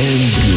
and